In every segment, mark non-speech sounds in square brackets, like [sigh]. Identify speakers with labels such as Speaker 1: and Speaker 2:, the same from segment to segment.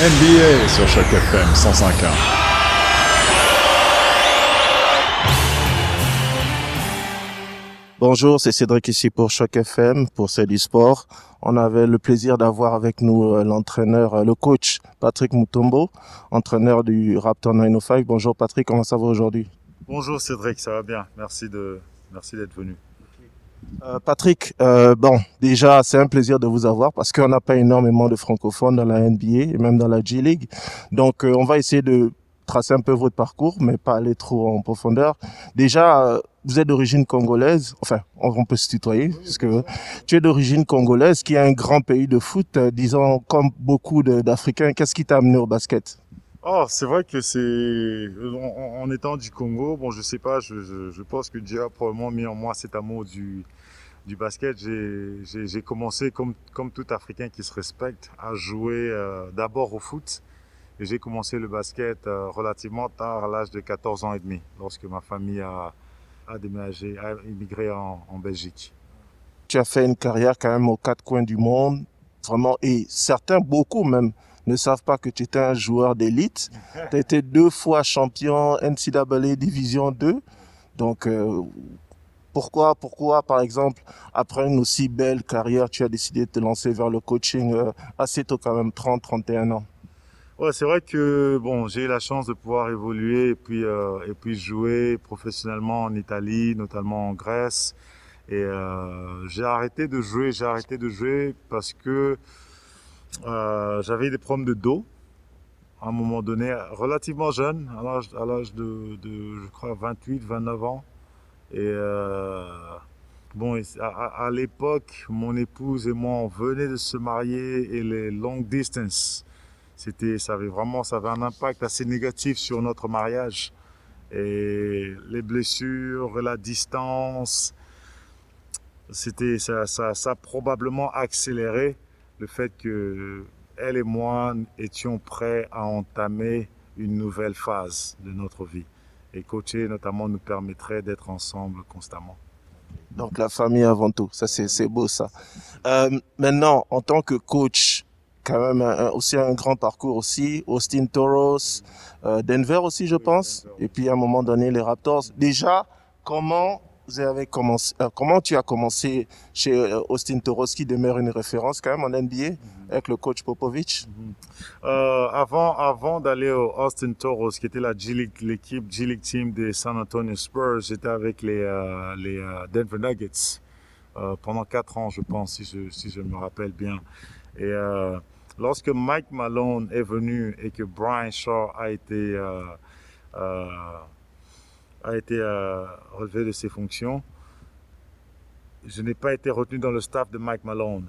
Speaker 1: NBA sur Choc FM 105.1.
Speaker 2: Bonjour, c'est Cédric ici pour Choc FM, pour C'est du sport. On avait le plaisir d'avoir avec nous euh, l'entraîneur, euh, le coach Patrick Mutombo, entraîneur du Raptor 905. Bonjour Patrick, comment ça va aujourd'hui?
Speaker 3: Bonjour Cédric, ça va bien. Merci de merci d'être venu.
Speaker 2: Euh, Patrick, euh, bon, déjà, c'est un plaisir de vous avoir parce qu'on n'a pas énormément de francophones dans la NBA et même dans la G-League. Donc, euh, on va essayer de tracer un peu votre parcours, mais pas aller trop en profondeur. Déjà, euh, vous êtes d'origine congolaise, enfin, on, peut se tutoyer, parce que tu es d'origine congolaise, qui est un grand pays de foot, euh, disons, comme beaucoup d'Africains. Qu'est-ce qui t'a amené au basket?
Speaker 3: Oh, c'est vrai que c'est en, en étant du Congo, bon, je sais pas, je, je, pense que Dieu a probablement mis en moi cet amour du du basket. J'ai commencé comme comme tout Africain qui se respecte à jouer euh, d'abord au foot. Et j'ai commencé le basket euh, relativement tard, à l'âge de 14 ans et demi, lorsque ma famille a a déménagé, a immigré en Belgique.
Speaker 2: tu as fait une carrière quand même aux quatre coins du monde, vraiment, et certains, beaucoup même, ne savent pas que tu étais un joueur d'élite. [laughs] Tu as été deux fois champion NCAA Division 2. Donc, euh, pourquoi, pourquoi, par exemple, après une aussi belle carrière, tu as décidé de te lancer vers le coaching euh, assez tôt quand même, 30, 31 ans?
Speaker 3: Ouais, c'est vrai que bon, j'ai eu la chance de pouvoir évoluer et puis euh, et puis jouer professionnellement en Italie, notamment en Grèce. Et euh, j'ai arrêté de jouer, j'ai arrêté de jouer parce que euh, j'avais des problèmes de dos à un moment donné, relativement jeune, à l'âge de, de je crois 28, 29 ans. Et euh, bon, à l'époque, mon épouse et moi, on venait de se marier et les long distance c'était ça avait vraiment ça avait un impact assez négatif sur notre mariage et les blessures la distance c'était ça, ça ça a probablement accéléré le fait que elle et moi étions prêts à entamer une nouvelle phase de notre vie et coacher notamment nous permettrait d'être ensemble constamment
Speaker 2: Donc, la famille avant tout. Ça, c'est, c'est beau, ça. Euh, maintenant, en tant que coach, quand même un- aussi un grand parcours aussi, Austin Toros, euh, Denver aussi, je pense. Et puis, à un moment donné, les Raptors. Déjà, comment vous avez commencé, euh, comment tu as commencé chez euh, Austin Toros, qui demeure une référence quand même en NBA, avec le coach Popovich?
Speaker 3: Euh, avant, avant d'aller au Austin Toros, qui était la G League, l'équipe G League Team des San Antonio Spurs, j'étais avec les, les Denver Nuggets pendant quatre ans, je pense, si je, si je me rappelle bien. Et lorsque Mike Malone est venu et que Brian Shaw a été euh, euh, a été euh, relevé de ses fonctions, je n'ai pas été retenu dans le staff de Mike Malone.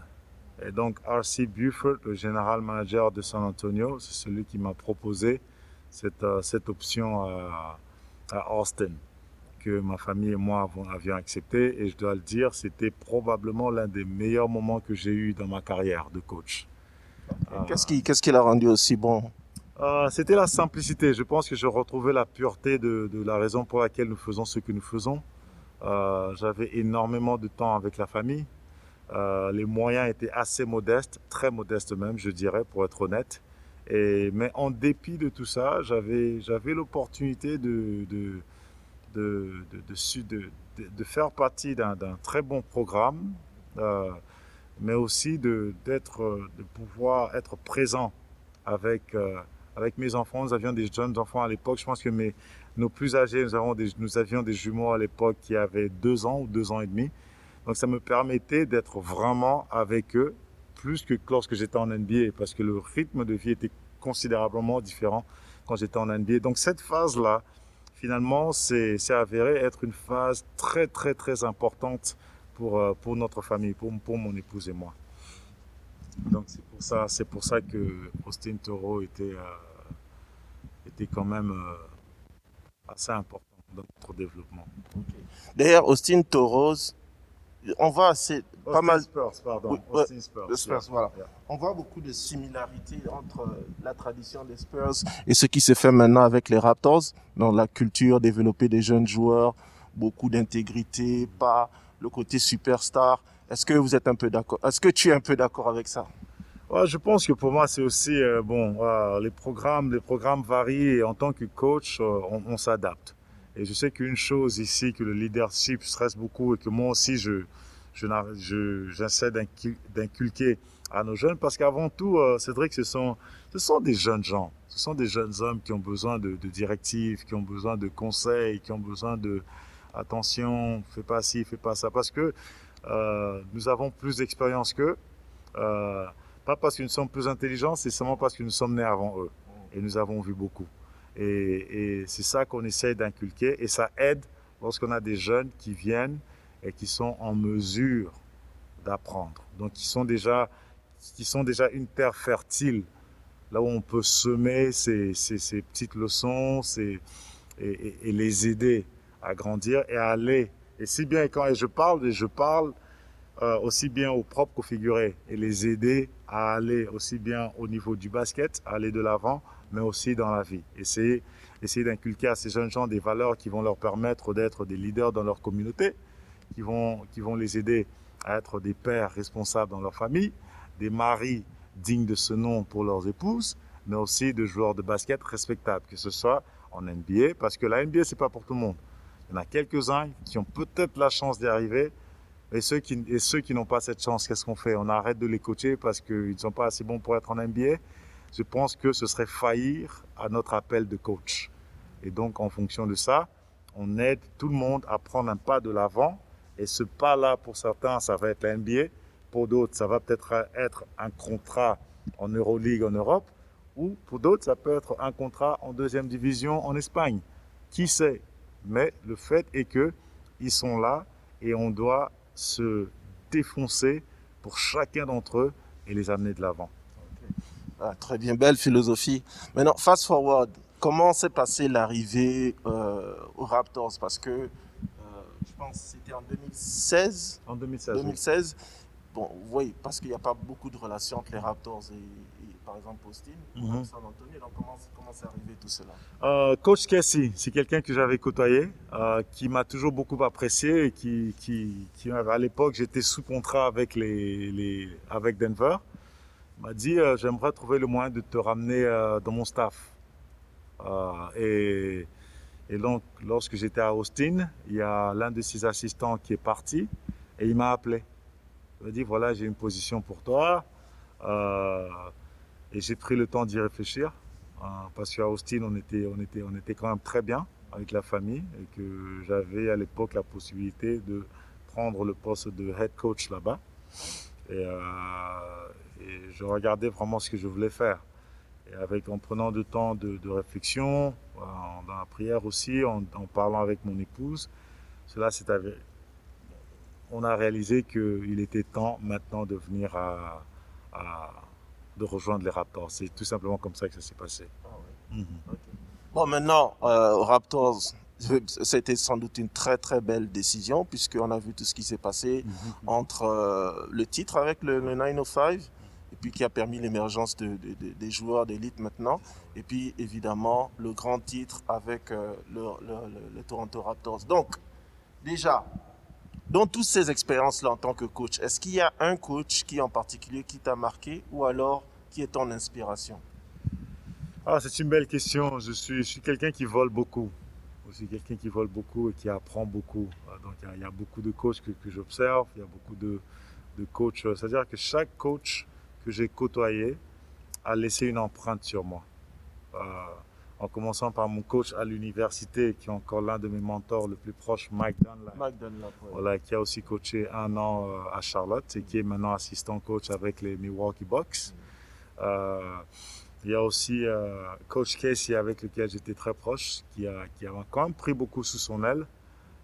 Speaker 3: Et donc, R.C. Buford, le général manager de San Antonio, c'est celui qui m'a proposé cette, euh, cette option à, Austin, que ma famille et moi avions accepté. Et je dois le dire, c'était probablement l'un des meilleurs moments que j'ai eu dans ma carrière de coach.
Speaker 2: Qu'est-ce qui, qu'est-ce qui l'a rendu aussi bon?
Speaker 3: Euh, c'était la simplicité. Je pense que je retrouvais la pureté de, la raison pour laquelle nous faisons ce que nous faisons. Euh, J'avais énormément de temps avec la famille. Euh, les moyens étaient assez modestes, très modestes même, je dirais, pour être honnête. Mais en dépit de tout ça, j'avais l'opportunité de de de, de, faire partie d'un très bon programme, euh, mais aussi de pouvoir être présent avec avec mes enfants. Nous avions des jeunes enfants à l'époque. Je pense que mes nos plus âgés, nous avons des, nous avions des jumeaux à l'époque qui avaient deux ans ou deux ans et demi. Donc ça me permettait d'être vraiment avec eux plus que lorsque j'étais en NBA parce que le rythme de vie était considérablement différent quand j'étais en NBA. Donc cette phase-là, finalement, c'est avéré être une phase très très très importante pour euh, pour notre famille, pour pour mon épouse et moi. Donc c'est pour ça c'est pour ça que Austin Toro était euh, était quand même euh, assez important dans notre développement.
Speaker 2: D'ailleurs, Austin Toros, on voit assez, pas mal,
Speaker 3: Spurs, pardon.
Speaker 2: Oui, ouais,
Speaker 3: Austin Spurs.
Speaker 2: le Spurs,
Speaker 3: yeah,
Speaker 2: voilà.
Speaker 3: yeah.
Speaker 2: On voit beaucoup de similarités entre euh, la tradition des Spurs et ce qui se fait maintenant avec les Raptors, dans la culture, développer des jeunes joueurs, beaucoup d'intégrité, pas le côté superstar. Est-ce que vous êtes un peu d'accord Est-ce que tu es un peu d'accord avec ça?
Speaker 3: Ouais, je pense que pour moi, c'est aussi, euh, bon, euh, les programmes, les programmes varient et en tant que coach, euh, on, s'adapte. Et je sais qu'une chose ici, que le leadership stresse beaucoup et que moi aussi, je, j'essaie d'incul- d'inculquer à nos jeunes parce qu'avant tout, euh, Cédric, ce sont, ce sont des jeunes gens. Ce sont des jeunes hommes qui ont besoin de, directives, qui ont besoin de conseils, qui ont besoin de attention, fais pas ci, fais pas ça. Parce que nous avons plus d'expérience qu'eux. Pas parce que nous sommes plus intelligents, c'est seulement parce que nous sommes nés avant eux. Et nous avons vu beaucoup. Et, c'est ça qu'on essaie d'inculquer. Et ça aide lorsqu'on a des jeunes qui viennent et qui sont en mesure d'apprendre. Donc, qui sont déjà, qui sont déjà une terre fertile, là où on peut semer ces, petites leçons et, et, les aider à grandir et à aller. Et si bien quand je parle, et je parle euh, aussi bien aux propres qu'aux figurés et les aider à aller aussi bien au niveau du basket, à aller de l'avant, mais aussi dans la vie. Essayer, essayer d'inculquer à ces jeunes gens des valeurs qui vont leur permettre d'être des leaders dans leur communauté, qui vont, qui vont les aider à être des pères responsables dans leur famille, des maris dignes de ce nom pour leurs épouses, mais aussi de joueurs de basket respectables, que ce soit en NBA, parce que la NBA, c'est pas pour tout le monde. Il y en a quelques-uns qui ont peut-être la chance d'y arriver, et ceux qui, et ceux qui n'ont pas cette chance, qu'est-ce qu'on fait? On arrête de les coacher parce qu'ils ne sont pas assez bons pour être en NBA. Je pense que ce serait faillir à notre appel de coach. Et donc, en fonction de ça, on aide tout le monde à prendre un pas de l'avant. Et ce pas-là, pour certains, ça va être la NBA. Pour d'autres, ça va peut-être être un contrat en Euroleague en Europe. Ou pour d'autres, ça peut être un contrat en deuxième division en Espagne. Qui sait? Mais le fait est que ils sont là et on doit se défoncer pour chacun d'entre eux et les amener de l'avant.
Speaker 2: Ah, très bien, belle philosophie. Maintenant, fast forward, comment s'est passée l'arrivée euh, aux Raptors? Parce que euh, je pense que c'était en 2016.
Speaker 3: En 2016.
Speaker 2: 2016. Bon, oui, parce qu'il n'y a pas beaucoup de relations entre les Raptors et, et, par exemple Austin, mm -hmm. San Antonio. Donc comment comment c'est arrivé tout cela?
Speaker 3: Euh, Coach Casey, c'est quelqu'un que j'avais côtoyé, euh, qui m'a toujours beaucoup apprécié et qui, qui, qui à l'époque j'étais sous contrat avec les, les avec Denver. M'a dit euh, j'aimerais trouver le moyen de te ramener dans mon staff. Et, et donc lorsque j'étais à Austin, il y a l'un de ses assistants qui est parti et il m'a appelé. M'a dit voilà j'ai une position pour toi. Euh, et j'ai pris le temps d'y réfléchir. Euh, parce qu'à Austin, on était, on, était, on était quand même très bien avec la famille et que j'avais à l'époque la possibilité de prendre le poste de head coach là-bas. Et, euh, je regardais vraiment ce que je voulais faire. Et avec, en prenant du temps de, réflexion, dans la prière aussi, en parlant avec mon épouse, cela s'est avéré. On a réalisé qu'il était temps maintenant de venir à, à de rejoindre les Raptors. C'est tout simplement comme ça que ça s'est passé.
Speaker 2: Ah mm -hmm. okay. Bon, maintenant, euh, Raptors, [laughs] c'était sans doute une très très belle décision puisqu'on a vu tout ce qui s'est passé mm -hmm. entre euh, le titre avec le, le, 905 et puis qui a permis l'émergence de, de, de, des joueurs d'élite maintenant et puis évidemment le grand titre avec euh, le, le, Toronto Raptors. Donc, déjà, dans toutes ces expériences-là en tant que coach, est-ce qu'il y a un coach qui en particulier qui t'a marqué ou alors qui est ton inspiration?
Speaker 3: Ah, C'est une belle question. Je suis, je suis quelqu'un qui vole beaucoup. Je suis quelqu'un qui vole beaucoup et qui apprend beaucoup. Donc il y a, beaucoup de coachs que, j'observe, il y a beaucoup de, de coachs. C'est-à-dire que chaque coach que j'ai côtoyé a laissé une empreinte sur moi. Euh, en commençant par mon coach à l'université, qui est encore l'un de mes mentors le plus proche, Mike Dunlap.
Speaker 2: Mike Dunlap ouais.
Speaker 3: voilà, qui a aussi coaché un an euh, à Charlotte et qui est maintenant assistant coach avec les Milwaukee Bucks. Mm. Euh, il y a aussi euh, coach Casey avec lequel j'étais très proche, qui a, qui a quand même pris beaucoup sous son aile.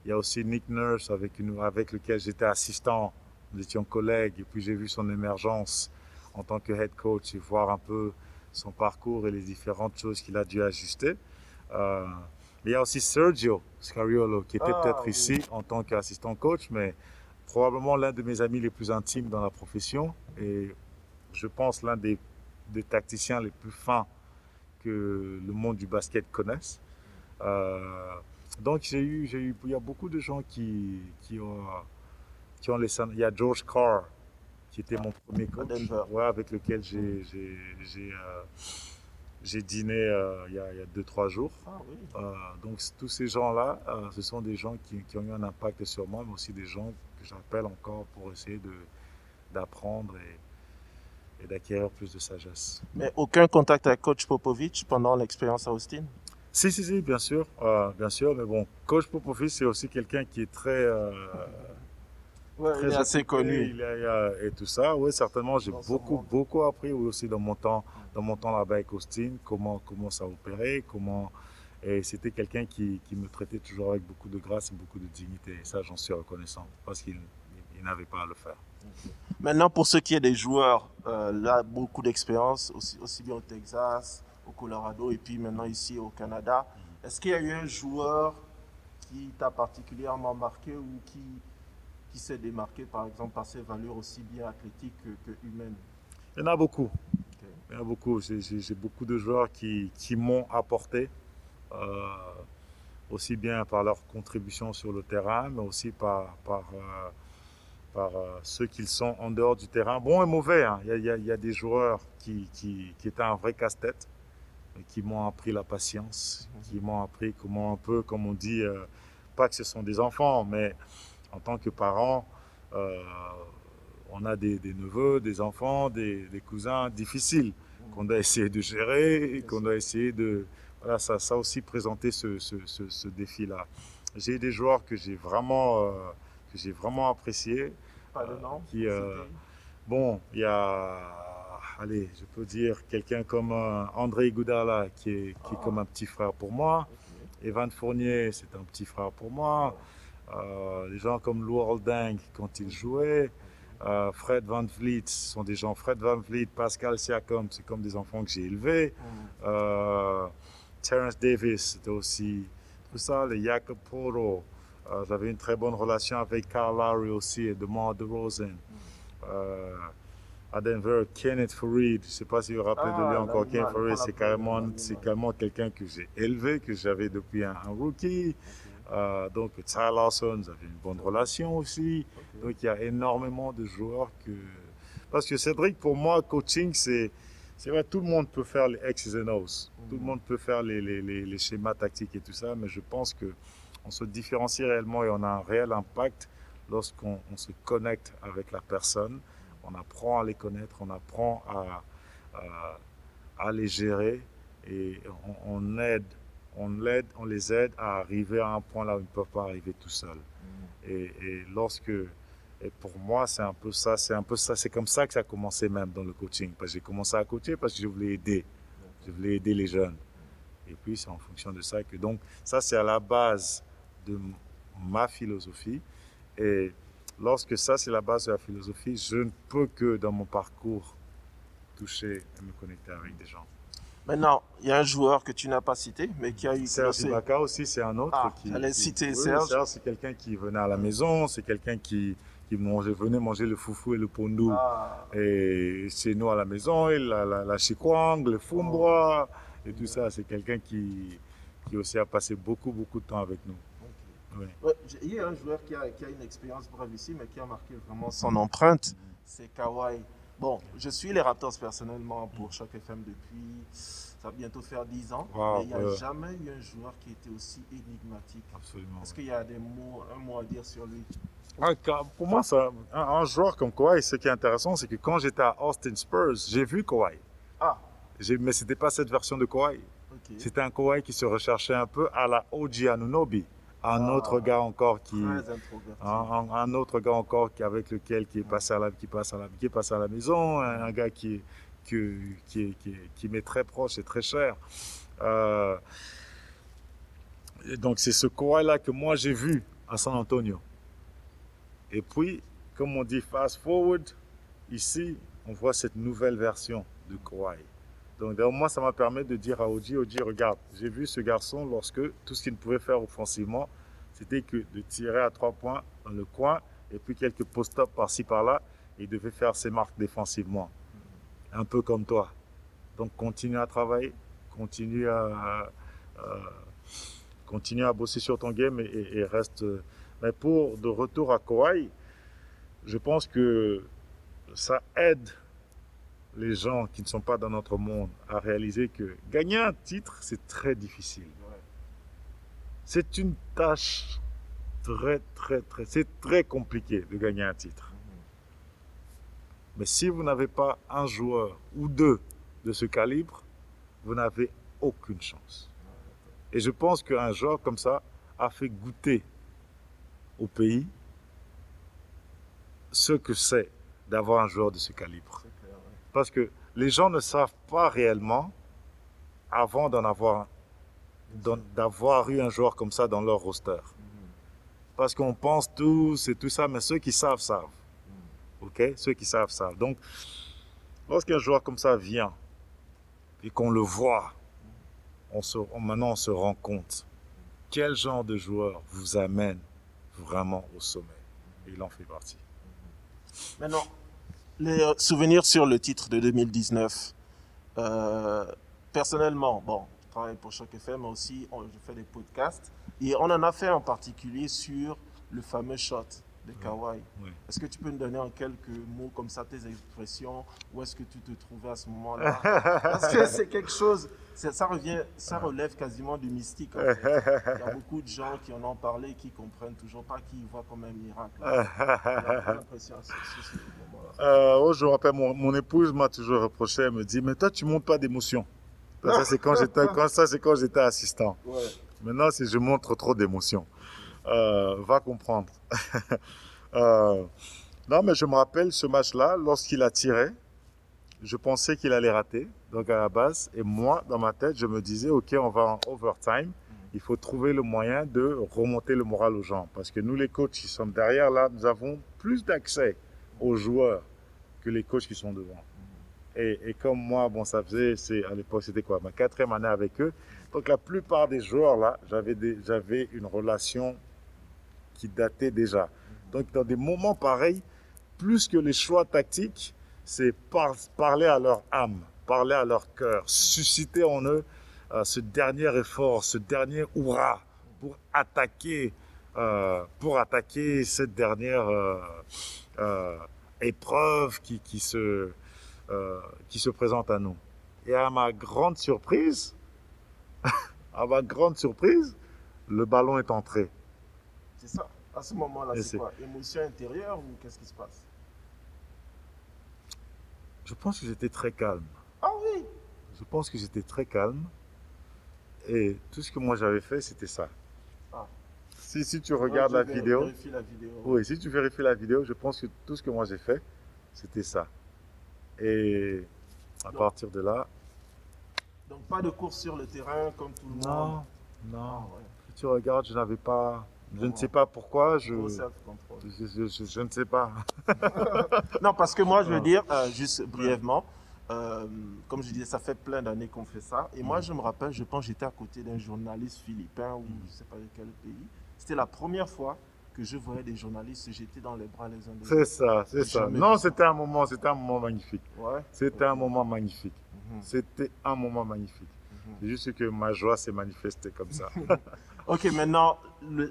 Speaker 3: Il y a aussi Nick Nurse avec, une, avec lequel j'étais assistant, nous étions collègues, et puis j'ai vu son émergence en tant que head coach et voir un peu son parcours et les différentes choses qu'il a dû ajuster. Euh, il y a aussi Sergio Scariolo qui était ah, peut-être oui. ici en tant qu'assistant coach, mais probablement l'un de mes amis les plus intimes dans la profession et je pense l'un des, des, tacticiens les plus fins que le monde du basket connaisse. Euh, donc j'ai eu, j'ai eu, il y a beaucoup de gens qui, qui ont, qui ont laissé. Il y a George Carr qui était mon premier coach, ouais, avec lequel j'ai j'ai j'ai euh, j'ai dîné euh, il y a 2-3 jours.
Speaker 2: Ah oui.
Speaker 3: Euh, donc tous ces gens-là, euh, ce sont des gens qui, qui ont eu un impact sur moi, mais aussi des gens que j'appelle encore pour essayer de d'apprendre et, et d'acquérir plus de sagesse.
Speaker 2: Mais aucun contact avec coach Popovic pendant l'expérience à Austin?
Speaker 3: Si, si, si, bien sûr, bien sûr, mais bon, coach Popovic, c'est aussi quelqu'un qui est très,
Speaker 2: Ouais,
Speaker 3: très
Speaker 2: il est assez connu.
Speaker 3: il est- il a- et tout ça. Oui, certainement, j'ai beaucoup, beaucoup appris aussi dans mon temps, dans mon temps là-bas avec Austin, comment, comment ça opérait, comment. Et c'était quelqu'un qui, qui me traitait toujours avec beaucoup de grâce et beaucoup de dignité. Et ça, j'en suis reconnaissant parce qu'il il- il n'avait pas à le faire.
Speaker 2: Maintenant, pour ce qui est des joueurs, euh, là, beaucoup d'expérience, aussi, aussi bien au Texas, au Colorado et puis maintenant ici au Canada. Est-ce qu'il y a eu un joueur qui t'a particulièrement marqué ou qui, qui s'est démarqué, par exemple, par ses valeurs aussi bien athlétiques que, que humaines
Speaker 3: Il y en a beaucoup. Il y en a beaucoup. J'ai- beaucoup de joueurs qui, qui m'ont apporté, euh, aussi bien par leur contribution sur le terrain, mais aussi par, par, euh, par euh, ceux qu'ils sont en dehors du terrain. Bon et mauvais. hein. Il, y a, il y des joueurs qui, qui, qui étaient un vrai casse-tête, et qui m'ont appris la patience, qui m'ont appris comment un peu, comme on dit, pas que ce sont des enfants, mais en tant que parents, euh, on a des, des neveux, des enfants, des, des cousins difficiles qu'on doit essayer de gérer, qu'on doit essayer de... Voilà, ça, ça aussi présenté ce, ce, ce, ce défi-là. J'ai des joueurs que j'ai vraiment, euh, que j'ai vraiment appréciés.
Speaker 2: Pas de nom
Speaker 3: qui, euh, Bon, il y a, allez, je peux dire quelqu'un comme euh, André Goudala, qui est, qui est comme un petit frère pour moi. Evan Fournier, c'est un petit frère pour moi. Euh, des gens comme Lou Holding, quand il jouait. Euh, Fred Van Vliet, ce sont des gens. Fred Van Vliet, Pascal Siakam, c'est comme des enfants que j'ai élevés. Euh, Terence Davis, c'était aussi tout ça. Les Jakob Poro. Euh, J'avais une très bonne relation avec Carl Lowry aussi et DeMar DeRozan. Euh, à Denver, Kenneth Farid, je ne sais pas si vous vous rappelez de lui
Speaker 2: Ah,
Speaker 3: encore.
Speaker 2: l'animal,
Speaker 3: Kenneth Farid, c'est carrément, carrément quelqu'un que j'ai élevé, que j'avais depuis un, un rookie. Euh, donc, Ty Lawson, j'avais une bonne relation aussi. Donc, il y a énormément de joueurs que. Parce que Cédric, pour moi, coaching, c'est. C'est vrai, tout le monde peut faire les X's and O's. Tout le monde peut faire les, les, les, les schémas tactiques et tout ça, mais je pense que on se différencie réellement et on a un réel impact lorsqu'on on se connecte avec la personne. On apprend à les connaître, on apprend à, à, à les gérer et on, on aide, on, l'aide, on les aide à arriver à un point là où ils ne peuvent pas arriver tout seuls. Et, et lorsque, et pour moi, c'est un peu ça, c'est un peu ça, c'est comme ça que ça a commencé même dans le coaching. Parce que j'ai commencé à coacher parce que je voulais aider, je voulais aider les jeunes. Et puis c'est en fonction de ça que donc ça c'est à la base de ma philosophie. Et lorsque ça c'est la base de la philosophie, je ne peux que dans mon parcours toucher et me connecter avec des gens.
Speaker 2: Maintenant, il y a un joueur que tu n'as pas cité, mais qui a eu
Speaker 3: Serge Ibaka aussi, c'est un autre
Speaker 2: Ah,
Speaker 3: qui.
Speaker 2: j'allais
Speaker 3: qui-
Speaker 2: citer
Speaker 3: oui,
Speaker 2: Serge.
Speaker 3: Serge, c'est quelqu'un qui venait à la maison, c'est quelqu'un qui, qui mangeait, venait manger le foufou et le pondou.
Speaker 2: Ah,
Speaker 3: Et chez nous à la maison, et la, la, la chikwang, le fumbwa, et tout ça, c'est quelqu'un qui, qui aussi a passé beaucoup, beaucoup de temps avec nous. Oui.
Speaker 2: Il y a un joueur qui a, qui a une expérience brève ici, mais qui a marqué vraiment son empreinte. C'est Kawhi. Bon, je suis les Raptors personnellement pour chaque FM depuis, ça va bientôt faire 10 ans.
Speaker 3: Wow,
Speaker 2: mais il n'y a
Speaker 3: ouais.
Speaker 2: jamais eu un joueur qui était aussi énigmatique.
Speaker 3: Absolument.
Speaker 2: Est-ce qu'il y a des mots, un mot à dire sur lui?
Speaker 3: Ah, pour moi, ça, un, un joueur comme Kawhi, ce qui est intéressant, c'est que quand j'étais à Austin Spurs, j'ai vu Kawhi.
Speaker 2: Ah,
Speaker 3: Mais c'était pas cette version de Kawhi.
Speaker 2: ok.
Speaker 3: C'était un Kawhi qui se recherchait un peu à la OG Anunobi. Un autre gars encore qui, un, un- un autre gars encore qui, avec lequel qui est passé à la, qui passe à la, qui est passé à la maison, un, un gars qui, qui, qui, qui, qui m'est très proche et très cher. Euh, et donc c'est ce Kawhi-là que moi j'ai vu à San Antonio. Et puis, comme on dit fast forward, ici, on voit cette nouvelle version de Kawhi. Donc, d'ailleurs, moi, ça m'a permis de dire à Oji, Oji, regarde, j'ai vu ce garçon lorsque tout ce qu'il pouvait faire offensivement, c'était que de tirer à trois points dans le coin et puis quelques post-ups par-ci par-là. Il devait faire ses marques défensivement. Un peu comme toi. Donc, continue à travailler, continue à, à- bosser sur ton game et, reste. Mais pour de retour à Kawhi, je pense que ça aide les gens qui ne sont pas dans notre monde à réaliser que gagner un titre, c'est très difficile. C'est une tâche très, très, très, c'est très compliqué de gagner un titre. Mais si vous n'avez pas un joueur ou deux de ce calibre, vous n'avez aucune chance. Et je pense qu'un joueur comme ça a fait goûter au pays ce que c'est d'avoir un joueur de ce calibre. Parce que les gens ne savent pas réellement, avant d'en avoir, d'avoir eu un joueur comme ça dans leur roster. Parce qu'on pense tous et tout ça, mais ceux qui savent, savent. OK? Ceux qui savent, savent. Donc, lorsqu'un joueur comme ça vient et qu'on le voit, on se, maintenant on se rend compte quel genre de joueur vous amène vraiment au sommet. Et il en fait partie.
Speaker 2: Maintenant, les euh, souvenirs sur le titre de 2019. Euh, personnellement, bon, je travaille pour Choc FM, mais aussi je fais des podcasts. Et on en a fait en particulier sur le fameux shot de Kawhi. Est-ce que tu peux nous donner en quelques mots comme ça tes expressions? Où est-ce que tu te trouvais à ce moment-là? [laughs] Parce que c'est quelque chose, ça revient, ça relève quasiment du mystique. Il y a beaucoup de gens qui en ont parlé, qui comprennent toujours pas, qui voient comme un miracle. l'impression
Speaker 3: euh, je me rappelle, mon, épouse m'a toujours reproché, elle me dit, mais toi tu montes pas d'émotion. Ça c'est quand j'étais, ça c'est quand j'étais assistant. Maintenant, si je montre trop d'émotion. Euh, va comprendre. [laughs] Euh, non, mais je me rappelle ce match-là, lorsqu'il a tiré, je pensais qu'il allait rater, donc à la base. Et moi, dans ma tête, je me disais, OK, on va en overtime. Il faut trouver le moyen de remonter le moral aux gens. Parce que nous, les coachs qui sommes derrière, là, nous avons plus d'accès aux joueurs que les coachs qui sont devant. Et, et comme moi, bon, ça faisait, c'est, à l'époque, c'était quoi, ma quatrième année avec eux. Donc la plupart des joueurs, là, j'avais, j'avais une relation qui datait déjà. Donc dans des moments pareils, plus que les choix tactiques, c'est parler à leur âme, parler à leur cœur, susciter en eux euh, ce dernier effort, ce dernier hurrah pour attaquer, euh, pour attaquer cette dernière euh, épreuve qui, se, qui se présente à nous. Et à ma grande surprise, [laughs] à ma grande surprise, le ballon est entré.
Speaker 2: C'est ça. À ce moment-là, c'est quoi? Émotion intérieure ou qu'est-ce qui se passe?
Speaker 3: Je pense que j'étais très calme.
Speaker 2: Ah oui
Speaker 3: Je pense que j'étais très calme. Et tout ce que moi j'avais fait, c'était ça. Ah. Si, si tu regardes la, vidéo,
Speaker 2: la vidéo.
Speaker 3: Oui, si tu vérifies la vidéo, je pense que tout ce que moi j'ai fait, c'était ça. Et à partir de là.
Speaker 2: Donc pas de course sur le terrain comme tout le monde?
Speaker 3: Non, non. Ah, si tu regardes, je n'avais pas je ne sais pas pourquoi, je, je, ne sais pas. [laughs]
Speaker 2: non, parce que moi, je veux dire, euh, juste brièvement, euh, comme je disais, ça fait plein d'années qu'on fait ça. Et moi, je me rappelle, je pense j'étais à côté d'un journaliste philippin ou je ne sais pas de quel pays. C'était la première fois que je voyais des journalistes se jeter dans les bras les uns des
Speaker 3: autres. C'est ça, c'est ça. Non, c'était un moment, c'était un moment magnifique. Ouais. C'était un moment magnifique. Mhm. C'était un moment magnifique. Mhm. C'est juste que ma joie s'est manifestée comme ça. [laughs]
Speaker 2: Ok, maintenant,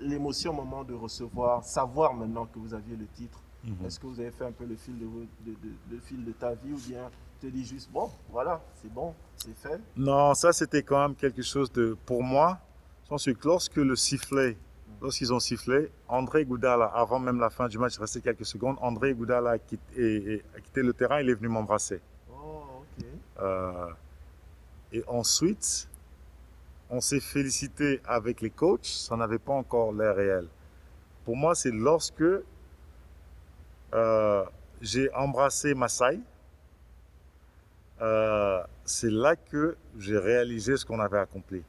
Speaker 2: l'émotion au moment de recevoir, savoir maintenant que vous aviez le titre, mhm. est-ce que vous avez fait un peu le fil de, fil de ta vie ou bien tu te dis juste, bon, voilà, c'est bon, c'est fait?
Speaker 3: Non, ça c'était quand même quelque chose de, pour moi, je pense que lorsque le sifflet, lorsqu'ils ont sifflé, André Goudala, avant même la fin du match, il restait quelques secondes, André Goudala a quitté, a quitté le terrain, il est venu m'embrasser.
Speaker 2: Oh, ok.
Speaker 3: Euh, et ensuite, on s'est félicité avec les coachs, ça n'avait pas encore l'air réel. Pour moi, c'est lorsque euh, j'ai embrassé Masai, euh, c'est là que j'ai réalisé ce qu'on avait accompli.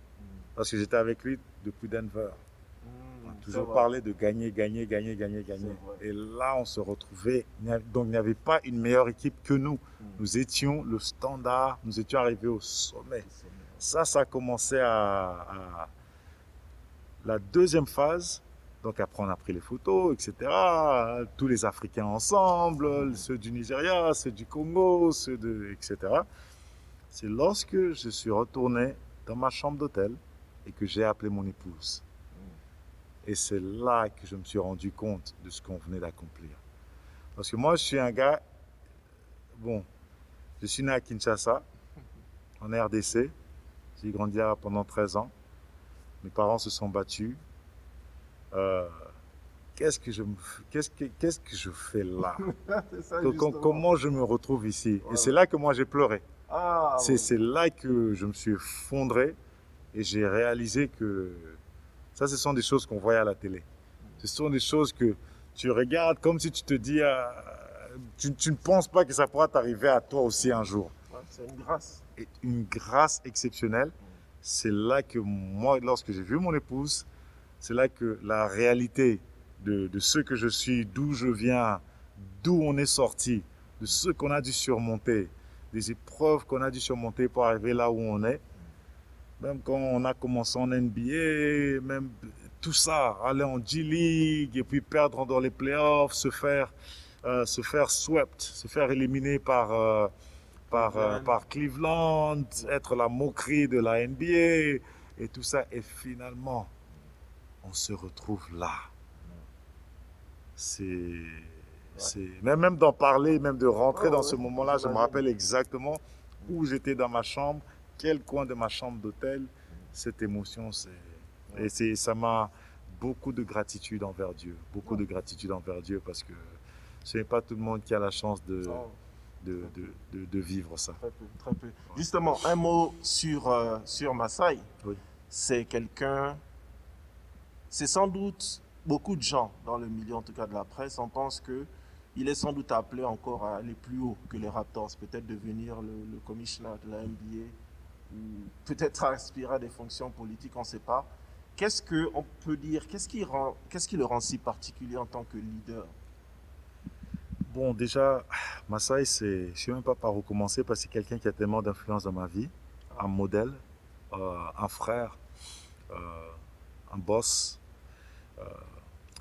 Speaker 3: Parce que j'étais avec lui depuis Denver. On a toujours parlé de gagner, gagner, gagner, gagner, gagner. Et là, on se retrouvait. Donc, il n'y avait pas une meilleure équipe que nous. Hmm. Nous étions le standard, nous étions arrivés au sommet. Ça, ça a commencé à, La deuxième phase, donc après on a pris les photos, etc. Tous les Africains ensemble, ceux du Nigeria, ceux du Congo, ceux de... etc. C'est lorsque je suis retourné dans ma chambre d'hôtel et que j'ai appelé mon épouse. Et c'est là que je me suis rendu compte de ce qu'on venait d'accomplir. Parce que moi, je suis un gars, bon, je suis né à Kinshasa, en RDC. J'ai grandi là pendant 13 ans. Mes parents se sont battus. Euh, qu'est-ce que je qu'est-ce que qu'est-ce que je fais là [laughs]
Speaker 2: ça.
Speaker 3: Comment je me retrouve ici? Et c'est là que moi j'ai pleuré.
Speaker 2: Ah,
Speaker 3: C'est
Speaker 2: oui.
Speaker 3: là que je me suis effondré et j'ai réalisé que ça, ce sont des choses qu'on voyait à la télé. Ce sont des choses que tu regardes comme si tu te dis, euh, tu, tu ne penses pas que ça pourra t'arriver à toi aussi un jour.
Speaker 2: Ouais, c'est une grâce.
Speaker 3: Et une grâce exceptionnelle. C'est là que moi, lorsque j'ai vu mon épouse, c'est là que la réalité de, de ce que je suis, d'où je viens, d'où on est sorti, de ce qu'on a dû surmonter, des épreuves qu'on a dû surmonter pour arriver là où on est. Même quand on a commencé en NBA, même tout ça, aller en G-League et puis perdre dans les playoffs, se faire, euh, se faire swept, se faire éliminer par, euh, par, euh,
Speaker 2: Cleveland.
Speaker 3: par Cleveland, être la moquerie de la NBA et tout ça. Et finalement, on se retrouve là. C'est. Même, même d'en parler, même de rentrer
Speaker 2: Ouais,
Speaker 3: dans
Speaker 2: ouais,
Speaker 3: ce moment-là, je me rappelle exactement où j'étais dans ma chambre, quel coin de ma chambre d'hôtel. Cette émotion, c'est. Et c'est, ça m'a beaucoup de gratitude envers Dieu. Beaucoup de gratitude envers Dieu parce que ce n'est pas tout le monde qui a la chance de,
Speaker 2: Oh,
Speaker 3: de, de, de- de vivre ça.
Speaker 2: très peu, très peu. Justement, un mot sur, euh, sur Maasai.
Speaker 3: Oui.
Speaker 2: C'est quelqu'un. C'est sans doute beaucoup de gens dans le milieu, en tout cas de la presse, on pense que il est sans doute appelé encore à aller plus haut que les Raptors, peut-être devenir le, le commissioner de la NBA, ou peut-être aspirer à des fonctions politiques, on ne sait pas. Qu'est-ce que on peut dire Qu'est-ce qui rend, qu'est-ce qui le rend si particulier en tant que leader?
Speaker 3: Bon, déjà, [sighs] Masai, c'est, je ne sais même pas par où commencer parce que c'est quelqu'un qui a tellement d'influence dans ma vie. Un modèle, euh, un frère, euh, un boss, euh,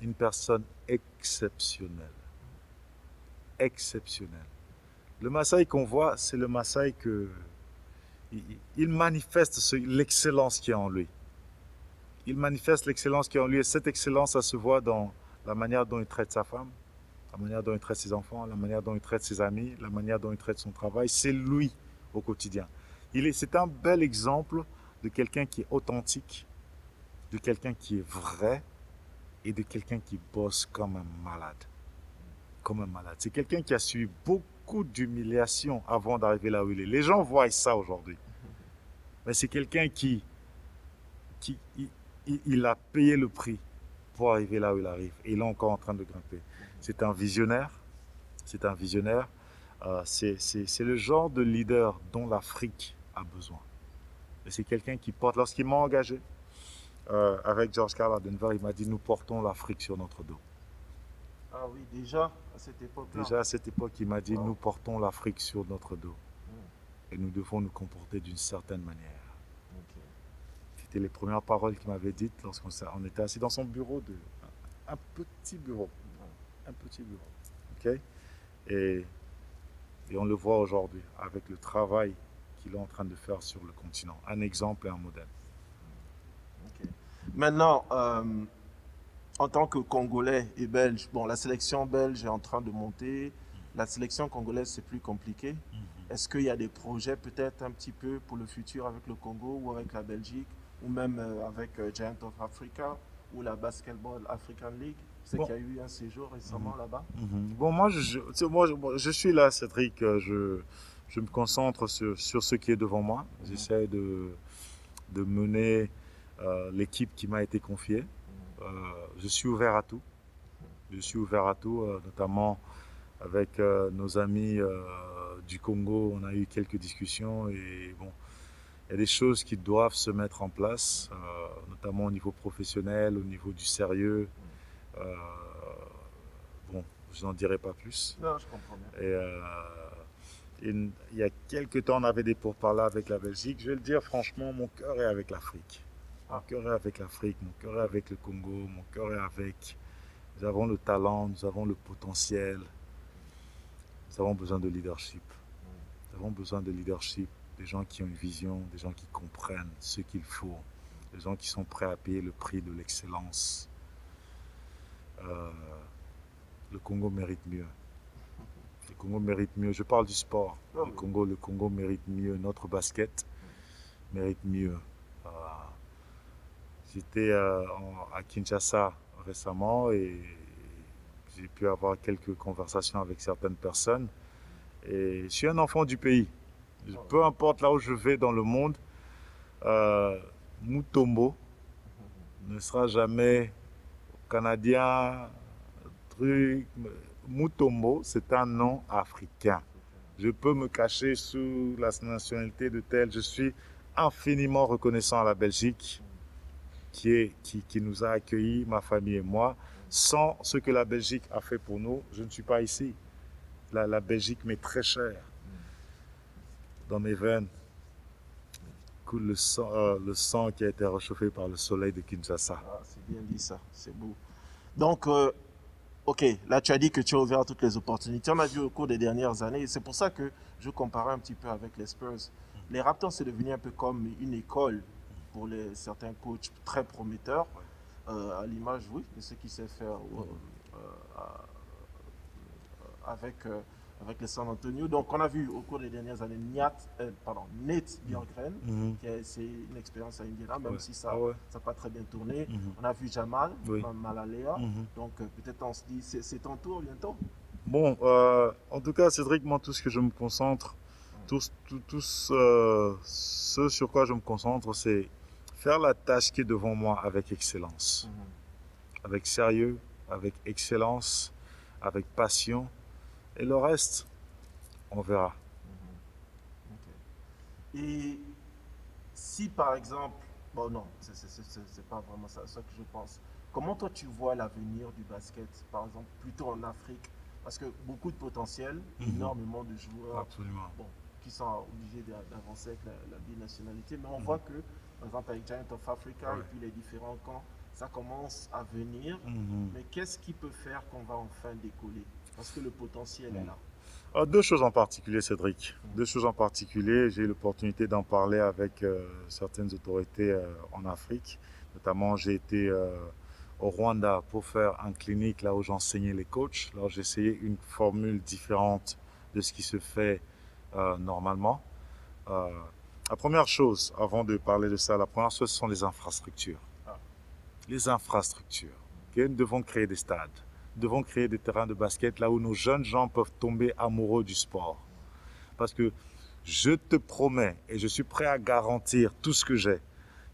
Speaker 3: une personne exceptionnelle. Exceptionnelle. Le Maasai qu'on voit, c'est le Maasai que. Il, il manifeste ce- l'excellence qui est en lui. Il manifeste l'excellence qui est en lui et cette excellence, ça se voit dans la manière dont il traite sa femme, la manière dont il traite ses enfants, la manière dont il traite ses amis, la manière dont il traite son travail. C'est lui au quotidien. Il est, c'est un bel exemple de quelqu'un qui est authentique, de quelqu'un qui est vrai et de quelqu'un qui bosse comme un malade. Comme un malade. C'est quelqu'un qui a suivi beaucoup d'humiliation avant d'arriver là où il est. Les gens voient ça aujourd'hui. Mais c'est quelqu'un qui, qui il a payé le prix pour arriver là où il arrive. Et il est encore en train de grimper. C'est un visionnaire. C'est un visionnaire. Euh, c'est, le genre de leader dont l'Afrique a besoin. Et c'est quelqu'un qui porte. Lorsqu'il m'a engagé euh, avec George Carl à Denver, il m'a dit Nous portons l'Afrique sur notre dos.
Speaker 2: Ah oui, déjà à cette époque-là.
Speaker 3: Déjà à cette époque, il m'a dit
Speaker 2: Wow.
Speaker 3: Nous portons l'Afrique sur notre dos. Et nous devons nous comporter d'une certaine manière. C'était les premières paroles qu'il m'avait dites lorsqu'on était assis dans son bureau, de, un petit bureau. Un petit bureau. OK? Et, et on le voit aujourd'hui avec le travail qu'il est en train de faire sur le continent. Un exemple et un modèle.
Speaker 2: Maintenant, euh, en tant que Congolais et Belge, bon, la sélection belge est en train de monter. La sélection congolaise, c'est plus compliqué. Est-ce qu'il y a des projets peut-être un petit peu pour le futur avec le Congo ou avec la Belgique ou même euh, avec euh, Giant of Africa ou la Basketball African League? C'est
Speaker 3: Bon.
Speaker 2: qu'il y a eu un séjour récemment là-bas.
Speaker 3: Mhm. Bon, moi je, moi, je, suis là, Cédric. euh, Je, je me concentre sur, sur ce qui est devant moi. J'essaie de, de mener euh, l'équipe qui m'a été confiée. Euh, je suis ouvert à tout. Je suis ouvert à tout, euh, notamment avec nos amis du Congo. On a eu quelques discussions et bon, il y a des choses qui doivent se mettre en place, notamment au niveau professionnel, au niveau du sérieux. Euh, bon, je n'en dirai pas plus.
Speaker 2: Non, je comprends bien.
Speaker 3: Et, euh, il y a quelques temps, on avait des pourparlers avec la Belgique. Je vais le dire franchement, mon cœur est avec l'Afrique. Mon
Speaker 2: Ah.
Speaker 3: cœur est avec l'Afrique, mon cœur est avec le Congo, mon cœur est avec. Nous avons le talent, nous avons le potentiel. Nous avons besoin de leadership. Nous avons besoin de leadership, des gens qui ont une vision, des gens qui comprennent ce qu'il faut, des gens qui sont prêts à payer le prix de l'excellence. Euh, le Congo mérite mieux. Le Congo mérite mieux. Je parle du sport.
Speaker 2: Ah
Speaker 3: le. Congo, le Congo mérite mieux. Notre basket mérite mieux. Euh, J'étais euh, à Kinshasa récemment et j'ai pu avoir quelques conversations avec certaines personnes. Et je suis un enfant du pays. Je- Peu importe là où je vais dans le monde, Mutombo ne sera jamais canadien, truc. Mutombo, c'est un nom africain. Je peux me cacher sous la nationalité de tel. Je suis infiniment reconnaissant à la Belgique qui, est, qui, qui nous a accueillis, ma famille et moi. Sans ce que la Belgique a fait pour nous, je ne suis pas ici. La, la Belgique m'est très chère. Dans mes veines coule le sang, euh, le sang qui a été réchauffé par le soleil de Kinshasa.
Speaker 2: Ah, c'est bien dit ça, c'est beau. Donc, euh, ok, là tu as dit que tu as ouvert toutes les opportunités. On a vu au cours des dernières années, c'est pour ça que je comparais un petit peu avec les Spurs. Les Raptors, c'est devenu un peu comme une école pour certains coachs très prometteurs, euh, à l'image, oui, de ce qui s'est fait euh, avec, avec les San Antonio. Donc, on a vu au cours des dernières années Niat, euh, pardon, Nate Bjorkgren,
Speaker 3: Mhm.
Speaker 2: qui a essayé une expérience à Indiana, même
Speaker 3: Ouais.
Speaker 2: si ça
Speaker 3: Ah
Speaker 2: n'a
Speaker 3: ouais.
Speaker 2: pas très bien tourné.
Speaker 3: Mhm.
Speaker 2: On a vu Jamal,
Speaker 3: Oui.
Speaker 2: Ma- Malalea.
Speaker 3: Mhm.
Speaker 2: Donc euh, peut-être on se dit, c'est ton tour bientôt.
Speaker 3: Bon, euh, en tout cas, Cédric, moi, tout ce que je me concentre, tout, tout, tout ce, ce sur quoi je me concentre, c'est faire la tâche qui est devant moi avec excellence, avec sérieux, avec excellence, avec passion. Et le reste, on verra.
Speaker 2: Et si par exemple, bon non, c'est- pas vraiment ça, ça que je pense. Comment toi tu vois l'avenir du basket, par exemple, plutôt en Afrique? Parce que beaucoup de potentiel,
Speaker 3: Mhm.
Speaker 2: énormément de joueurs
Speaker 3: Absolument.
Speaker 2: bon, qui sont obligés d'a- d'avancer avec la, la binationalité, mais on
Speaker 3: Mhm.
Speaker 2: voit que, par exemple, avec Giant of Africa
Speaker 3: Ouais.
Speaker 2: et puis les différents camps, ça commence à venir.
Speaker 3: Mhm.
Speaker 2: Mais qu'est-ce qui peut faire qu'on va enfin décoller? Parce que le potentiel est
Speaker 3: Mhm.
Speaker 2: là.
Speaker 3: Ah, deux choses en particulier, Cédric. Deux choses en particulier. J'ai eu l'opportunité d'en parler avec euh, certaines autorités euh, en Afrique. Notamment, j'ai été euh, au Rwanda pour faire un clinique là où j'enseignais les coachs. Alors, j'ai essayé une formule différente de ce qui se fait normalement. La première chose, avant de parler de ça, la première chose, ce sont les infrastructures. Les infrastructures. ok Nous devons créer des stades. Nous devons créer des terrains de basket là où nos jeunes gens peuvent tomber amoureux du sport. Parce que je te promets, et je suis prêt à garantir tout ce que j'ai,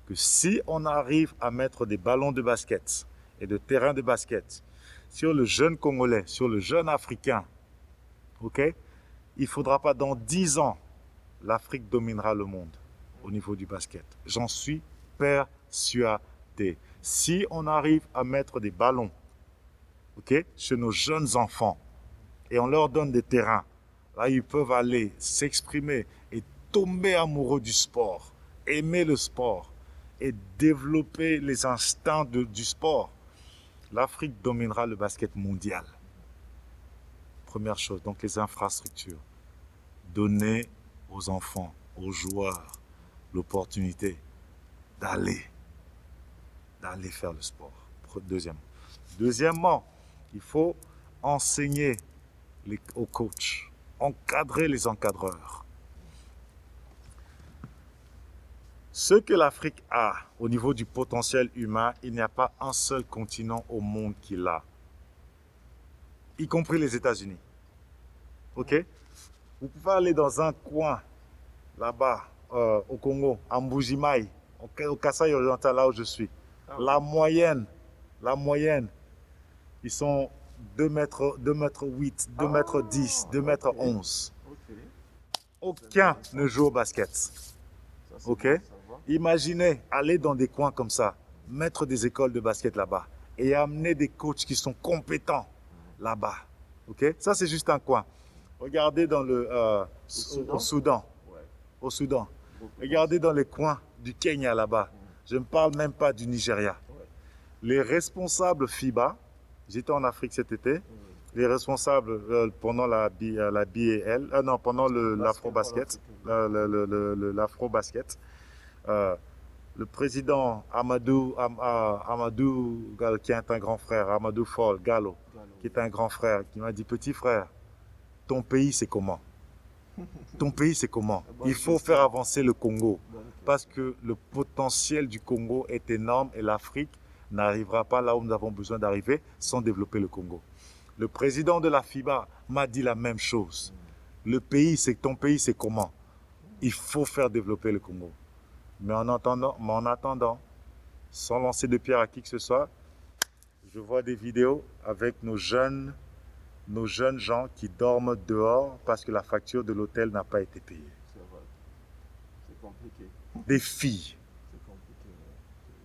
Speaker 3: que si on arrive à mettre des ballons de basket et de terrains de basket sur le jeune Congolais, sur le jeune Africain, ok, il faudra pas dans 10 ans, l'Afrique dominera le monde au niveau du basket. J'en suis persuadé. Si on arrive à mettre des ballons chez nos jeunes enfants et on leur donne des terrains, là ils peuvent aller s'exprimer et tomber amoureux du sport, aimer le sport et développer les instincts du sport. L'Afrique dominera le basket mondial. Première chose, donc les infrastructures. Donner aux enfants, aux joueurs, l'opportunité d'aller, d'aller faire le sport. Deuxièmement, il faut enseigner aux coachs, encadrer les encadreurs. Ce que l'Afrique a au niveau du potentiel humain, il n'y a pas un seul continent au monde qui l'a, y compris les États-Unis. Ok? Vous pouvez aller dans un coin là-bas, euh, au Congo, à Mbujimaï, au, Ka- au Kasaï oriental, là où je suis.
Speaker 2: Ah
Speaker 3: La moyenne, la moyenne, ils sont 2 mètres, 2 mètres 8, 2
Speaker 2: Ah,
Speaker 3: mètres 10, 2 mètres
Speaker 2: ok.
Speaker 3: 11.
Speaker 2: Ok.
Speaker 3: Aucun ne joue au basket. Ok. Imaginez aller dans des coins comme ça, mettre des écoles de basket là-bas et amener des coachs qui sont compétents là-bas. Ok Ça, c'est juste un coin. Regardez dans le, euh,
Speaker 2: Soudan
Speaker 3: au Soudan? Au Soudan. Regardez dans les coins du Kenya là-bas. Je ne parle même pas du Nigeria. Les responsables FIBA, j'étais en Afrique cet été, les responsables euh, pendant la, euh, la BAL, euh, non, pendant l'afro-basket, le- l'afro-basket, euh, président Amadou, Am- ah, Amadou, Gallo, qui est un grand frère, Amadou Fall, Gallo,
Speaker 2: Gallo.
Speaker 3: qui est un grand frère, qui m'a dit, petit frère, ton pays, c'est comment? Ton pays, c'est comment? Il faut faire avancer le Congo parce que le potentiel du Congo est énorme et l'Afrique n'arrivera pas là où nous avons besoin d'arriver sans développer le Congo. Le président de la FIBA m'a dit la même chose. Le pays, c'est ton pays, c'est comment? Il faut faire développer le Congo. Mais en mais en attendant, sans lancer de pierre à qui que ce soit, je vois des vidéos avec nos jeunes, nos jeunes gens qui dorment dehors parce que la facture de l'hôtel n'a pas été payée.
Speaker 2: C'est compliqué.
Speaker 3: Des filles.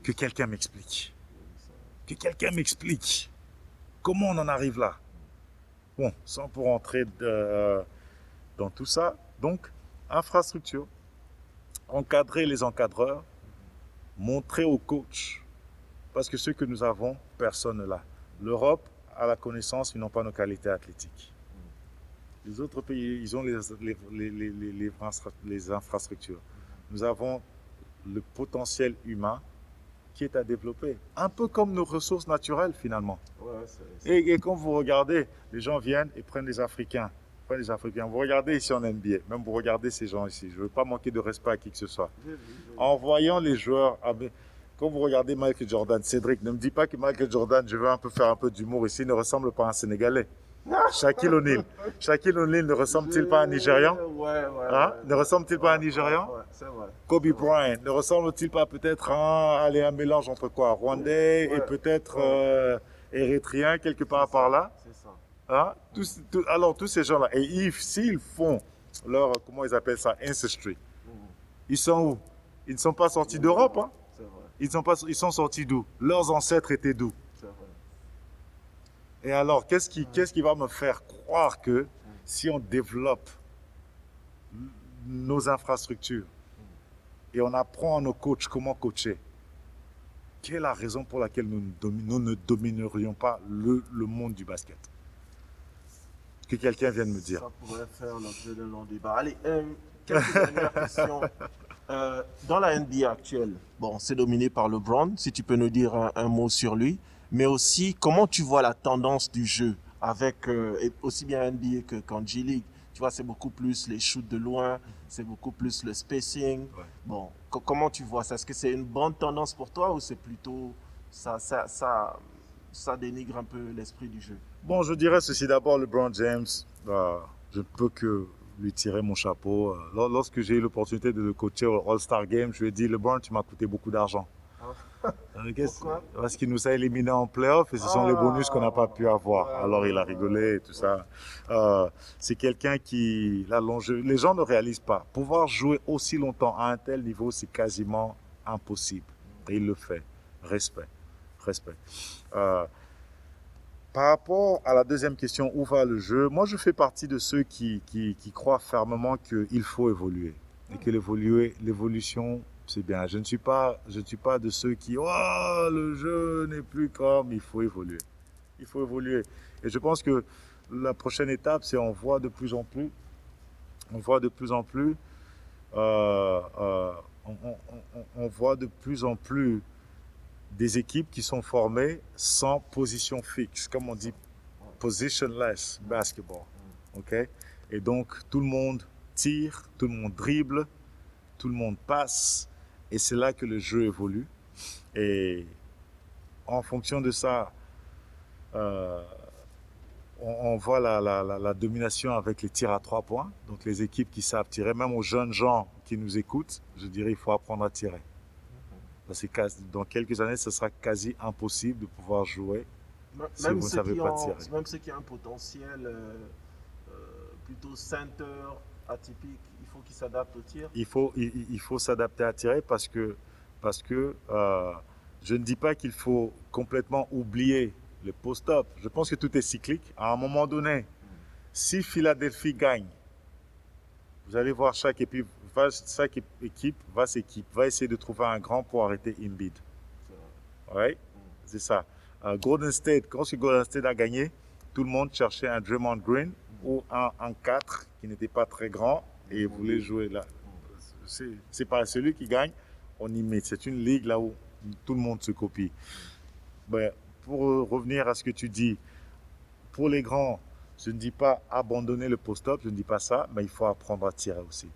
Speaker 3: Que quelqu'un m'explique. Que quelqu'un m'explique. Comment on en arrive là? Bon, sans pour entrer de- dans tout ça. Donc, infrastructure, encadrer les encadreurs, montrer aux coachs, parce que ceux que nous avons, personne ne l'a. L'Europe a la connaissance, ils n'ont pas nos qualités athlétiques. Les autres pays, ils ont les, les, les, les, les- les infra- les infrastructures. Nous avons le potentiel humain qui est à développer. Un peu comme nos ressources naturelles finalement.
Speaker 2: Ouais,
Speaker 3: Et, et quand vous regardez, les gens viennent et prennent les Africains. Prennent les Africains. Vous regardez ici en NBA, même vous regardez ces gens ici. Je ne veux pas manquer de respect à qui que ce soit. En voyant les joueurs, ah quand vous regardez Michael Jordan, Cédric, ne me dis pas que Michael Jordan, je veux un peu faire un peu d'humour ici, ne ressemble pas à un Sénégalais. [laughs] Shaquille O'Neal. Shaquille O'Neal ne ressemble-t-il pas à un Nigérian?
Speaker 2: Ouais, ouais.
Speaker 3: Hein?
Speaker 2: ouais.
Speaker 3: Ne ressemble-t-il pas à un Nigérian?
Speaker 2: Ouais, c'est vrai.
Speaker 3: Kobe Bryant ne ressemble-t-il pas peut-être à un, allez, un mélange entre quoi? Rwandais et peut-être euh, érythréen quelque part par là?
Speaker 2: C'est ça.
Speaker 3: Hein? Tous, alors, tous ces gens-là, et ils- s'ils font leur, comment ils appellent ça, ancestry,
Speaker 2: Mhm.
Speaker 3: ils sont où? Ils ne sont pas sortis d'Europe, hein? Ils, sont pas, ils sont sortis d'où? Leurs ancêtres étaient d'où? Et alors, qu'est-ce qui, qu'est-ce qui va me faire croire que si on développe nos infrastructures et on apprend à nos coachs comment coacher, quelle est la raison pour laquelle nous, ne domi- nous ne dominerions pas le, le monde du basket? Que quelqu'un vienne me dire.
Speaker 2: Ça pourrait faire l'objet d'un long débat. Allez, euh, quelques dernières questions. [laughs] Euh, dans la NBA actuelle, bon, c'est dominé par LeBron. Si tu peux nous dire un, un mot sur lui, mais aussi comment tu vois la tendance du jeu avec euh, et aussi bien NBA que qu'en G League. Tu vois, c'est beaucoup plus les shoots de loin, c'est beaucoup plus le spacing.
Speaker 3: Ouais.
Speaker 2: Bon, co- comment tu vois ça? Est-ce que c'est une bonne tendance pour toi ou c'est plutôt ça, ça, ça, ça dénigre un peu l'esprit du jeu?
Speaker 3: Bon, je dirais ceci d'abord, LeBron James, euh, je ne peux que lui tirer mon chapeau. Euh, lor- Lorsque j'ai eu l'opportunité de le coacher au All-Star Game, je lui ai dit, LeBron, tu m'as coûté beaucoup d'argent.
Speaker 2: Pourquoi?
Speaker 3: Parce qu'il nous a éliminés en playoff et ce sont les bonus qu'on n'a pas pu avoir. Alors il a rigolé et tout ça. Euh, c'est quelqu'un qui, les gens ne réalisent pas. Pouvoir jouer aussi longtemps à un tel niveau, c'est quasiment impossible. Et il le fait. Respect. Respect. Euh, par rapport à la deuxième question, où va le jeu Moi, je fais partie de ceux qui, croient fermement qu'il faut évoluer. Et que l'évolution, c'est bien. Je ne suis pas, je ne suis pas de ceux qui, oh, le jeu n'est plus comme, il faut évoluer. Il faut évoluer. Et je pense que la prochaine étape, c'est on voit de plus en plus, on voit de plus en plus, euh, euh, on voit de plus en plus des équipes qui sont formées sans position fixe, comme on dit, positionless basketball. Et donc, tout le monde tire, tout le monde dribble, tout le monde passe, et c'est là que le jeu évolue. Et en fonction de ça, euh, on, voit la- la domination avec les tirs à trois points. Donc, les équipes qui savent tirer, même aux jeunes gens qui nous écoutent, je dirais il faut apprendre à tirer. Parce que dans quelques années, ce sera quasi impossible de pouvoir jouer.
Speaker 2: Même
Speaker 3: Si vous ne savez
Speaker 2: qui
Speaker 3: pas
Speaker 2: ont-
Speaker 3: tirer.
Speaker 2: Même ceux qui ont un potentiel euh, euh, plutôt center atypique, il faut qu'ils s'adaptent au tir.
Speaker 3: il faut, il faut s'adapter à tirer parce que, parce que euh, je ne dis pas qu'il faut complètement oublier le post-up. Je pense que tout est cyclique. À un moment donné, si Philadelphie gagne, vous allez voir chaque équipe, va, chaque équipe va, s'équipe, va essayer de trouver un grand pour arrêter Embiid. Ouais, c'est ça. Euh, Golden State, quand ce Golden State a gagné, tout le monde cherchait un Draymond Green ou un, un 4 qui n'était pas très grand et voulait jouer là. C'est c'est pas celui qui gagne, on y met. C'est une ligue là où tout le monde se copie. Ben, pour revenir à ce que tu dis, pour les grands, Je ne dis pas abandonner le post-up, je ne dis pas ça, mais il faut apprendre à tirer aussi.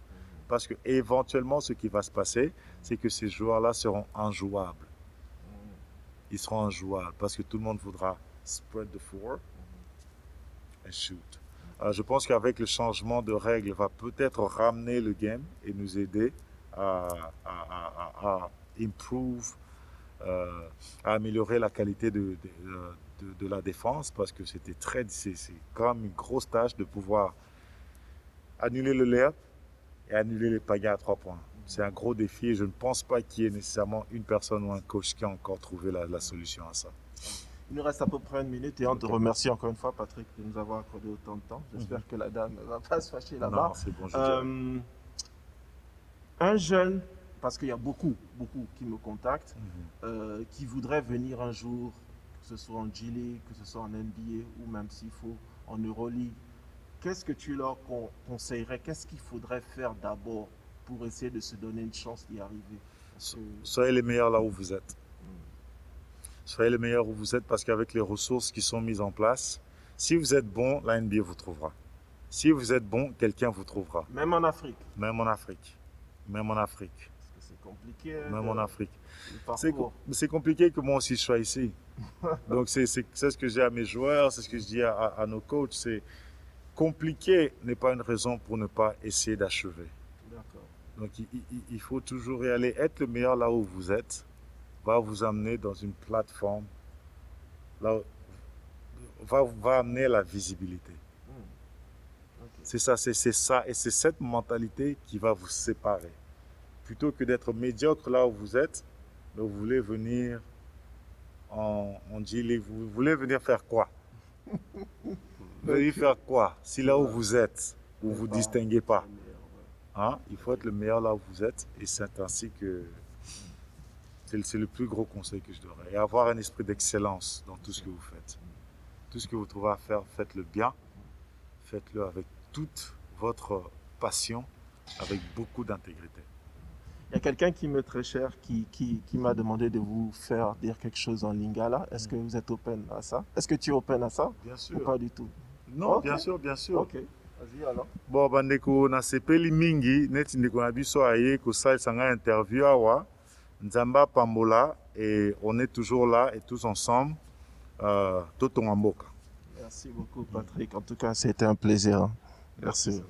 Speaker 3: Parce que éventuellement, ce qui va se passer, c'est que ces joueurs-là seront injouables. Ils seront injouables parce que tout le monde voudra spread the floor et shoot. Euh, je pense qu'avec le changement de règles, va peut-être ramener le game et nous aider à, improve, euh, à améliorer la qualité de, de, de la défense parce que c'était très, c'est quand même une grosse tâche de pouvoir annuler le layup et annuler les paniers à trois points. C'est un gros défi et je ne pense pas qu'il y ait nécessairement une personne ou un coach qui a encore trouvé la, la solution à ça.
Speaker 2: Il nous reste à peu près une minute et on te remercie encore une fois, Patrick, de nous avoir accordé autant de temps. J'espère
Speaker 3: Mhm.
Speaker 2: que la dame ne va pas se fâcher là-bas.
Speaker 3: Bon, je.
Speaker 2: Euh, un jeune, parce qu'il y a beaucoup, beaucoup qui me contactent,
Speaker 3: Mhm.
Speaker 2: euh, qui voudrait venir un jour, ce soit en G-League, que ce soit en NBA ou même s'il faut en Euroleague, qu'est-ce que tu leur con- conseillerais? Qu'est-ce qu'il faudrait faire d'abord pour essayer de se donner une chance d'y arriver? Que-
Speaker 3: Soyez les meilleurs là où vous êtes. Soyez les meilleurs où vous êtes parce qu'avec les ressources qui sont mises en place, si vous êtes bon, la NBA vous trouvera. Si vous êtes bon, quelqu'un vous trouvera.
Speaker 2: Même en Afrique,
Speaker 3: Même en Afrique. Même en Afrique.
Speaker 2: parce que c'est compliqué. hein,
Speaker 3: Même
Speaker 2: de-
Speaker 3: en Afrique. c'est compliqué que moi aussi je sois ici. [laughs] Donc c'est ce que j'ai à mes joueurs, c'est ce que je dis à, nos coachs. C'est compliqué n'est pas une raison pour ne pas essayer d'achever. Donc il, il- il faut toujours y aller. Être le meilleur là où vous êtes va vous amener dans une plateforme, là, où- va, va amener la visibilité.
Speaker 2: Hmm.
Speaker 3: C'est ça, c'est ça. Et c'est cette mentalité qui va vous séparer. Plutôt que d'être médiocre là où vous êtes, vous voulez venir en G-League, vous voulez venir faire quoi? [laughs] Vous voulez faire quoi? Si là où vous êtes, vous vous
Speaker 2: Pas-
Speaker 3: distinguez pas. Hein? Il faut être le meilleur là où vous êtes et c'est ainsi que c'est le- c'est le plus gros conseil que je donnerais. Et avoir un esprit d'excellence dans tout ce que vous faites. Tout ce que vous trouvez à faire, faites-le bien. Faites-le avec toute votre passion, avec beaucoup d'intégrité.
Speaker 2: Il y a quelqu'un qui m'est très cher qui, qui, qui m'a demandé de vous faire dire quelque chose en lingala. Est-ce que vous êtes open à ça? Est-ce que tu es open à ça?
Speaker 3: Bien
Speaker 2: ou
Speaker 3: sûr.
Speaker 2: pas du tout?
Speaker 3: Non, bien sûr, bien sûr.
Speaker 2: Ok, vas-y alors.
Speaker 3: bon bandeko nasepeli mingi neti ndeko na biso aye kosalisa ngai interview awa nzambe apambola et on est toujours là et tous ensemble euh, totonga mboka
Speaker 2: Merci beaucoup Patrick. En tout cas, c'était un plaisir. Merci.